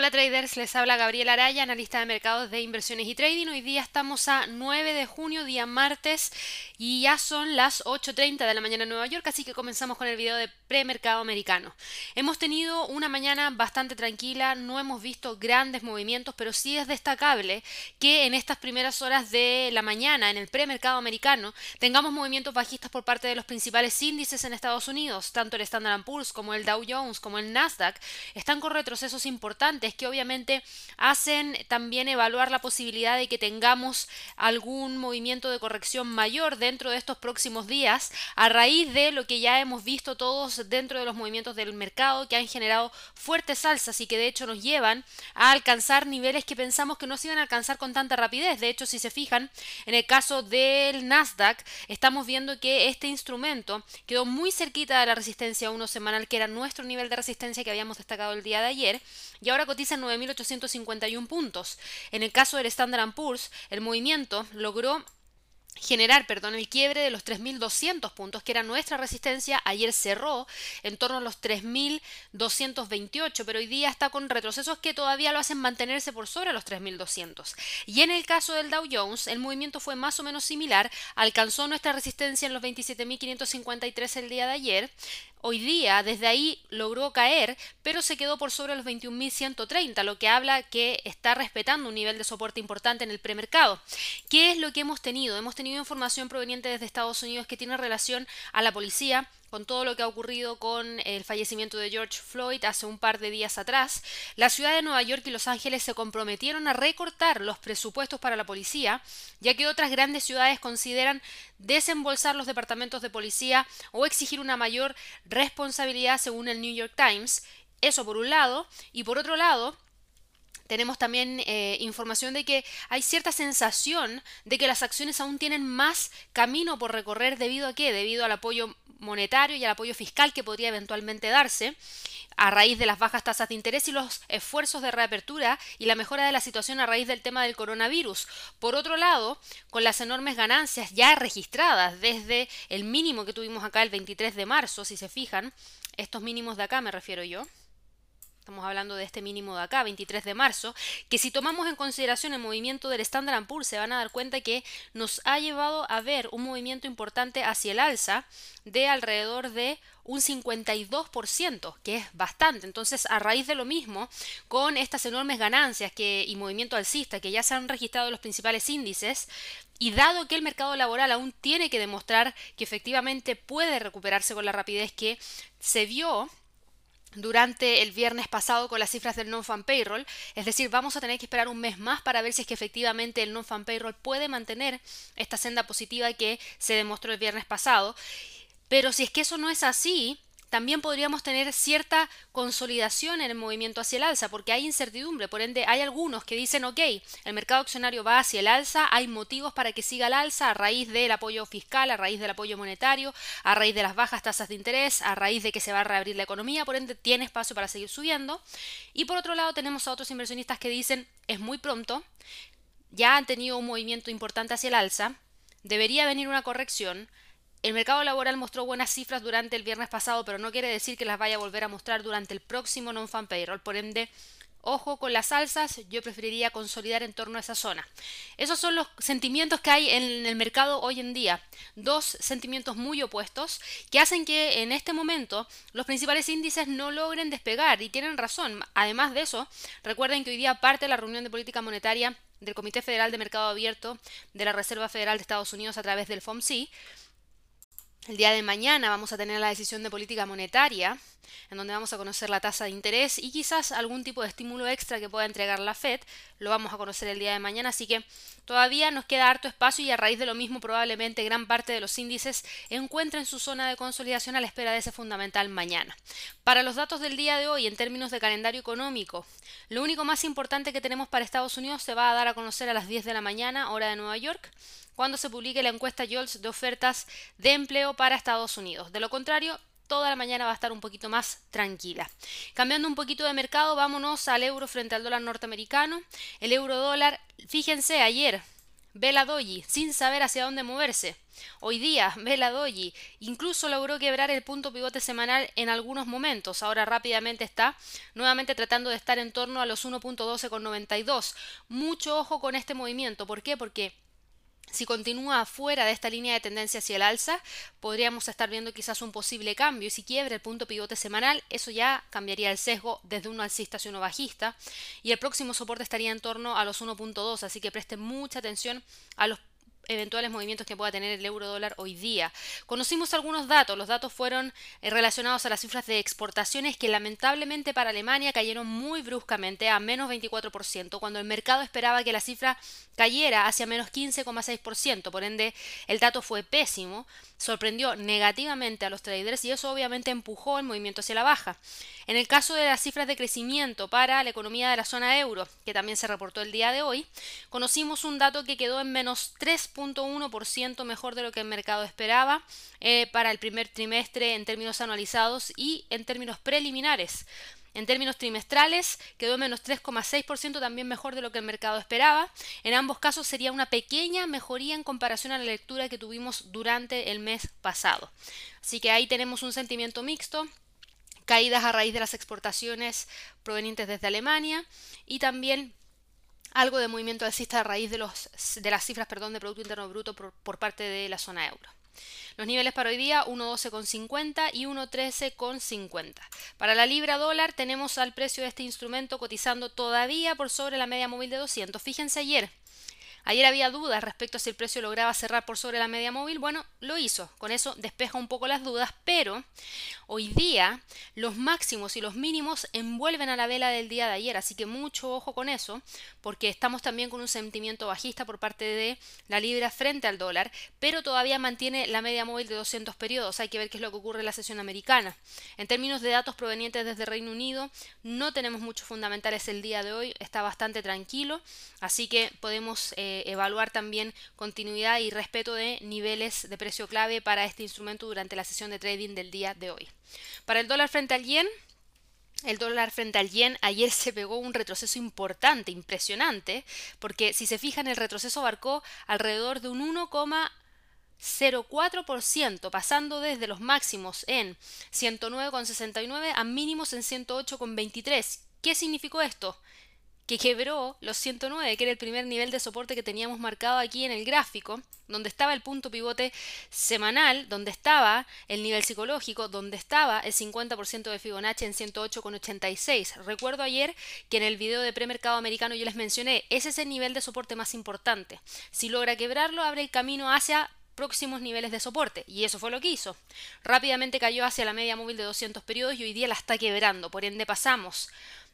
Hola traders, les habla Gabriela Araya, analista de mercados de inversiones y trading. Hoy día estamos a 9 de junio, día martes, y ya son las 8.30 de la mañana en Nueva York, así que comenzamos con el video de premercado americano. Hemos tenido una mañana bastante tranquila, no hemos visto grandes movimientos, pero sí es destacable que en estas primeras horas de la mañana, en el premercado americano, tengamos movimientos bajistas por parte de los principales índices en Estados Unidos, tanto el Standard Poor's como el Dow Jones como el Nasdaq, están con retrocesos importantes que obviamente hacen también evaluar la posibilidad de que tengamos algún movimiento de corrección mayor dentro de estos próximos días a raíz de lo que ya hemos visto todos dentro de los movimientos del mercado que han generado fuertes alzas y que de hecho nos llevan a alcanzar niveles que pensamos que no se iban a alcanzar con tanta rapidez. De hecho, si se fijan, en el caso del Nasdaq, estamos viendo que este instrumento quedó muy cerquita de la resistencia 1 semanal, que era nuestro nivel de resistencia que habíamos destacado el día de ayer, y ahora cotiza en 9.851 puntos. En el caso del Standard Poor's, el movimiento logró generar, perdón, el quiebre de los 3.200 puntos, que era nuestra resistencia. Ayer cerró en torno a los 3.228, pero hoy día está con retrocesos que todavía lo hacen mantenerse por sobre los 3.200. Y en el caso del Dow Jones, el movimiento fue más o menos similar, alcanzó nuestra resistencia en los 27.553 el día de ayer, Hoy día, desde ahí logró caer, pero se quedó por sobre los 21.130, lo que habla que está respetando un nivel de soporte importante en el premercado. ¿Qué es lo que hemos tenido? Hemos tenido información proveniente desde Estados Unidos que tiene relación a la policía, con todo lo que ha ocurrido con el fallecimiento de George Floyd hace un par de días atrás, la ciudad de Nueva York y Los Ángeles se comprometieron a recortar los presupuestos para la policía, ya que otras grandes ciudades consideran desembolsar los departamentos de policía o exigir una mayor responsabilidad según el New York Times. Eso por un lado, y por otro lado, tenemos también eh, información de que hay cierta sensación de que las acciones aún tienen más camino por recorrer debido a qué? Debido al apoyo monetario y al apoyo fiscal que podría eventualmente darse a raíz de las bajas tasas de interés y los esfuerzos de reapertura y la mejora de la situación a raíz del tema del coronavirus. Por otro lado, con las enormes ganancias ya registradas desde el mínimo que tuvimos acá el 23 de marzo, si se fijan, estos mínimos de acá me refiero yo, estamos hablando de este mínimo de acá, 23 de marzo, que si tomamos en consideración el movimiento del Standard Poor's se van a dar cuenta que nos ha llevado a ver un movimiento importante hacia el alza de alrededor de un 52%, que es bastante. Entonces, a raíz de lo mismo, con estas enormes ganancias que, y movimiento alcista que ya se han registrado en los principales índices, y dado que el mercado laboral aún tiene que demostrar que efectivamente puede recuperarse con la rapidez que se vio durante el viernes pasado con las cifras del non-fan payroll, es decir, vamos a tener que esperar un mes más para ver si es que efectivamente el non-fan payroll puede mantener esta senda positiva que se demostró el viernes pasado. Pero si es que eso no es así, también podríamos tener cierta consolidación en el movimiento hacia el alza, porque hay incertidumbre, por ende hay algunos que dicen, ok, el mercado accionario va hacia el alza, hay motivos para que siga el alza a raíz del apoyo fiscal, a raíz del apoyo monetario, a raíz de las bajas tasas de interés, a raíz de que se va a reabrir la economía, por ende tiene espacio para seguir subiendo. Y por otro lado tenemos a otros inversionistas que dicen, es muy pronto, ya han tenido un movimiento importante hacia el alza, debería venir una corrección, el mercado laboral mostró buenas cifras durante el viernes pasado, pero no quiere decir que las vaya a volver a mostrar durante el próximo non-fan payroll. Por ende, ojo con las alzas, yo preferiría consolidar en torno a esa zona. Esos son los sentimientos que hay en el mercado hoy en día. Dos sentimientos muy opuestos que hacen que en este momento los principales índices no logren despegar y tienen razón. Además de eso, recuerden que hoy día parte de la reunión de política monetaria del Comité Federal de Mercado Abierto de la Reserva Federal de Estados Unidos a través del FOMC el día de mañana vamos a tener la decisión de política monetaria, en donde vamos a conocer la tasa de interés y quizás algún tipo de estímulo extra que pueda entregar la Fed. Lo vamos a conocer el día de mañana, así que todavía nos queda harto espacio y a raíz de lo mismo probablemente gran parte de los índices encuentren su zona de consolidación a la espera de ese fundamental mañana. Para los datos del día de hoy en términos de calendario económico, lo único más importante que tenemos para Estados Unidos se va a dar a conocer a las 10 de la mañana, hora de Nueva York cuando se publique la encuesta JOLTS de ofertas de empleo para Estados Unidos. De lo contrario, toda la mañana va a estar un poquito más tranquila. Cambiando un poquito de mercado, vámonos al euro frente al dólar norteamericano. El euro dólar, fíjense, ayer ve la doji sin saber hacia dónde moverse. Hoy día ve la doji incluso logró quebrar el punto pivote semanal en algunos momentos. Ahora rápidamente está nuevamente tratando de estar en torno a los 1.12,92. Mucho ojo con este movimiento. ¿Por qué? Porque si continúa fuera de esta línea de tendencia hacia el alza, podríamos estar viendo quizás un posible cambio. Y si quiebra el punto pivote semanal, eso ya cambiaría el sesgo desde uno alcista hacia uno bajista. Y el próximo soporte estaría en torno a los 1.2, así que presten mucha atención a los eventuales movimientos que pueda tener el euro dólar hoy día. Conocimos algunos datos, los datos fueron eh, relacionados a las cifras de exportaciones que lamentablemente para Alemania cayeron muy bruscamente a menos 24%, cuando el mercado esperaba que la cifra cayera hacia menos 15,6%, por ende el dato fue pésimo, sorprendió negativamente a los traders y eso obviamente empujó el movimiento hacia la baja. En el caso de las cifras de crecimiento para la economía de la zona euro, que también se reportó el día de hoy, conocimos un dato que quedó en menos 3.1% mejor de lo que el mercado esperaba eh, para el primer trimestre en términos anualizados y en términos preliminares. En términos trimestrales, quedó en menos 3,6%, también mejor de lo que el mercado esperaba. En ambos casos sería una pequeña mejoría en comparación a la lectura que tuvimos durante el mes pasado. Así que ahí tenemos un sentimiento mixto caídas a raíz de las exportaciones provenientes desde Alemania y también algo de movimiento alcista a raíz de, los, de las cifras perdón, de Producto Interno Bruto por, por parte de la zona euro. Los niveles para hoy día 1.12,50 y 1.13,50. Para la libra dólar tenemos al precio de este instrumento cotizando todavía por sobre la media móvil de 200. Fíjense ayer, Ayer había dudas respecto a si el precio lograba cerrar por sobre la media móvil. Bueno, lo hizo. Con eso despeja un poco las dudas, pero hoy día los máximos y los mínimos envuelven a la vela del día de ayer. Así que mucho ojo con eso, porque estamos también con un sentimiento bajista por parte de la libra frente al dólar, pero todavía mantiene la media móvil de 200 periodos. Hay que ver qué es lo que ocurre en la sesión americana. En términos de datos provenientes desde Reino Unido, no tenemos muchos fundamentales el día de hoy. Está bastante tranquilo, así que podemos... Eh, eh, evaluar también continuidad y respeto de niveles de precio clave para este instrumento durante la sesión de trading del día de hoy. Para el dólar frente al yen, el dólar frente al yen ayer se pegó un retroceso importante, impresionante, porque si se fijan el retroceso abarcó alrededor de un 1,04%, pasando desde los máximos en 109,69 a mínimos en 108,23. ¿Qué significó esto? Que quebró los 109, que era el primer nivel de soporte que teníamos marcado aquí en el gráfico, donde estaba el punto pivote semanal, donde estaba el nivel psicológico, donde estaba el 50% de Fibonacci en 108,86. Recuerdo ayer que en el video de premercado americano yo les mencioné, ese es el nivel de soporte más importante. Si logra quebrarlo, abre el camino hacia próximos niveles de soporte, y eso fue lo que hizo. Rápidamente cayó hacia la media móvil de 200 periodos y hoy día la está quebrando, por ende pasamos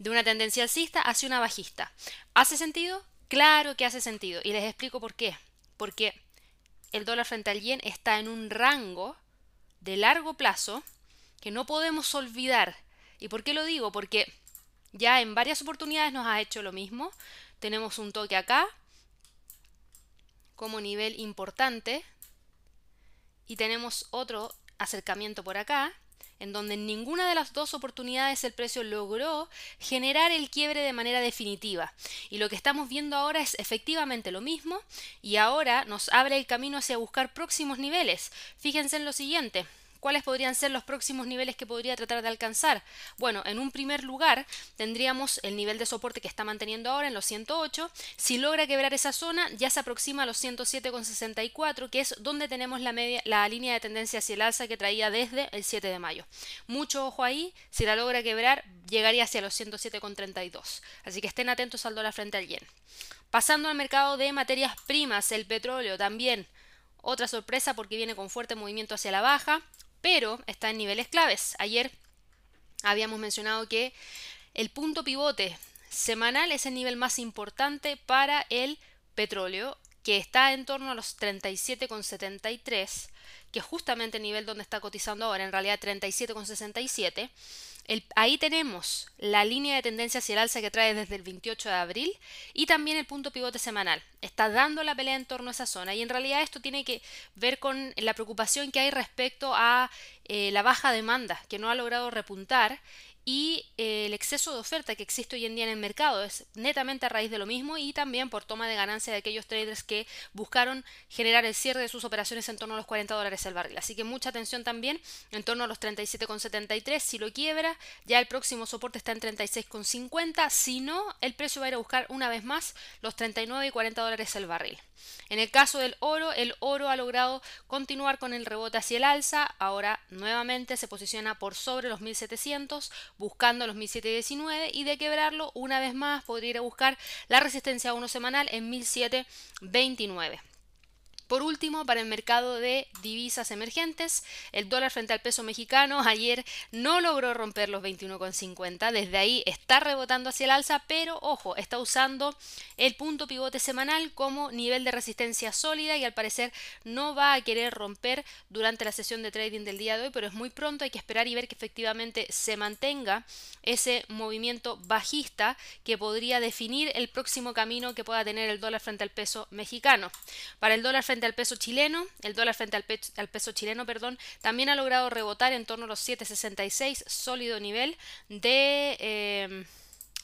de una tendencia alcista hacia una bajista. ¿Hace sentido? Claro que hace sentido. Y les explico por qué. Porque el dólar frente al yen está en un rango de largo plazo que no podemos olvidar. ¿Y por qué lo digo? Porque ya en varias oportunidades nos ha hecho lo mismo. Tenemos un toque acá como nivel importante y tenemos otro acercamiento por acá en donde en ninguna de las dos oportunidades el precio logró generar el quiebre de manera definitiva. Y lo que estamos viendo ahora es efectivamente lo mismo y ahora nos abre el camino hacia buscar próximos niveles. Fíjense en lo siguiente, ¿Cuáles podrían ser los próximos niveles que podría tratar de alcanzar? Bueno, en un primer lugar tendríamos el nivel de soporte que está manteniendo ahora en los 108. Si logra quebrar esa zona, ya se aproxima a los 107,64, que es donde tenemos la, línea de tendencia hacia el alza que traía desde el 7 de mayo. Mucho ojo ahí, si la logra quebrar, llegaría hacia los 107,32. Así que estén atentos al dólar frente al yen. Pasando al mercado de materias primas, el petróleo también. Otra sorpresa porque viene con fuerte movimiento hacia la baja pero está en niveles claves. Ayer habíamos mencionado que el punto pivote semanal es el nivel más importante para el petróleo, que está en torno a los 37,73, que es justamente el nivel donde está cotizando ahora, en realidad 37,67 ahí tenemos la línea de tendencia hacia el alza que trae desde el 28 de abril y también el punto pivote semanal. Está dando la pelea en torno a esa zona y en realidad esto tiene que ver con la preocupación que hay respecto a eh, la baja demanda que no ha logrado repuntar y eh, el exceso de oferta que existe hoy en día en el mercado es netamente a raíz de lo mismo y también por toma de ganancia de aquellos traders que buscaron generar el cierre de sus operaciones en torno a los 40 dólares el barril. Así que mucha atención también en torno a los 37,73. Si lo quiebra, ya el próximo soporte está en 36,50. Si no, el precio va a ir a buscar una vez más los 39 y 40 dólares el barril. En el caso del oro, el oro ha logrado continuar con el rebote hacia el alza, ahora nuevamente se posiciona por sobre los 1700, buscando los 1719 y de quebrarlo una vez más podría ir a buscar la resistencia a uno semanal en 1729. Por último, para el mercado de divisas emergentes, el dólar frente al peso mexicano ayer no logró romper los 21,50. Desde ahí está rebotando hacia el alza, pero ojo, está usando el punto pivote semanal como nivel de resistencia sólida y al parecer no va a querer romper durante la sesión de trading del día de hoy, pero es muy pronto, hay que esperar y ver que efectivamente se mantenga ese movimiento bajista que podría definir el próximo camino que pueda tener el dólar frente al peso mexicano. Para el dólar frente al peso chileno, el dólar frente al, peso chileno, perdón, también ha logrado rebotar en torno a los 7.66, sólido nivel de em,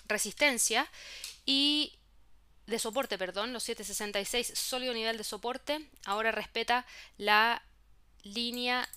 resistencia y de soporte, perdón, los 7.66, sólido nivel de soporte. Ahora respeta la línea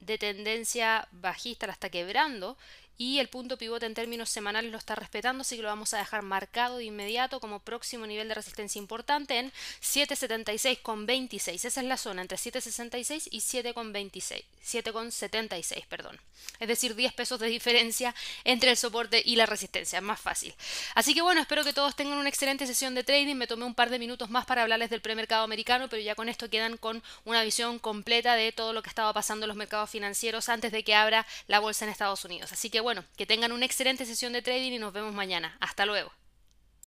de tendencia bajista, la está quebrando y el punto pivote en términos semanales lo está respetando, así que lo vamos a dejar marcado de inmediato como próximo nivel de resistencia importante en 7.76,26. Esa es la zona entre 7.66 y 7,26, 7,76, perdón. Es decir, 10 pesos de diferencia entre el soporte y la resistencia, es más fácil. Así que bueno, espero que todos tengan una excelente sesión de trading. Me tomé un par de minutos más para hablarles del premercado americano, pero ya con esto quedan con una visión completa de todo lo que estaba pasando en los mercados financieros antes de que abra la bolsa en Estados Unidos. Así que bueno, que tengan una excelente sesión de trading y nos vemos mañana. Hasta luego.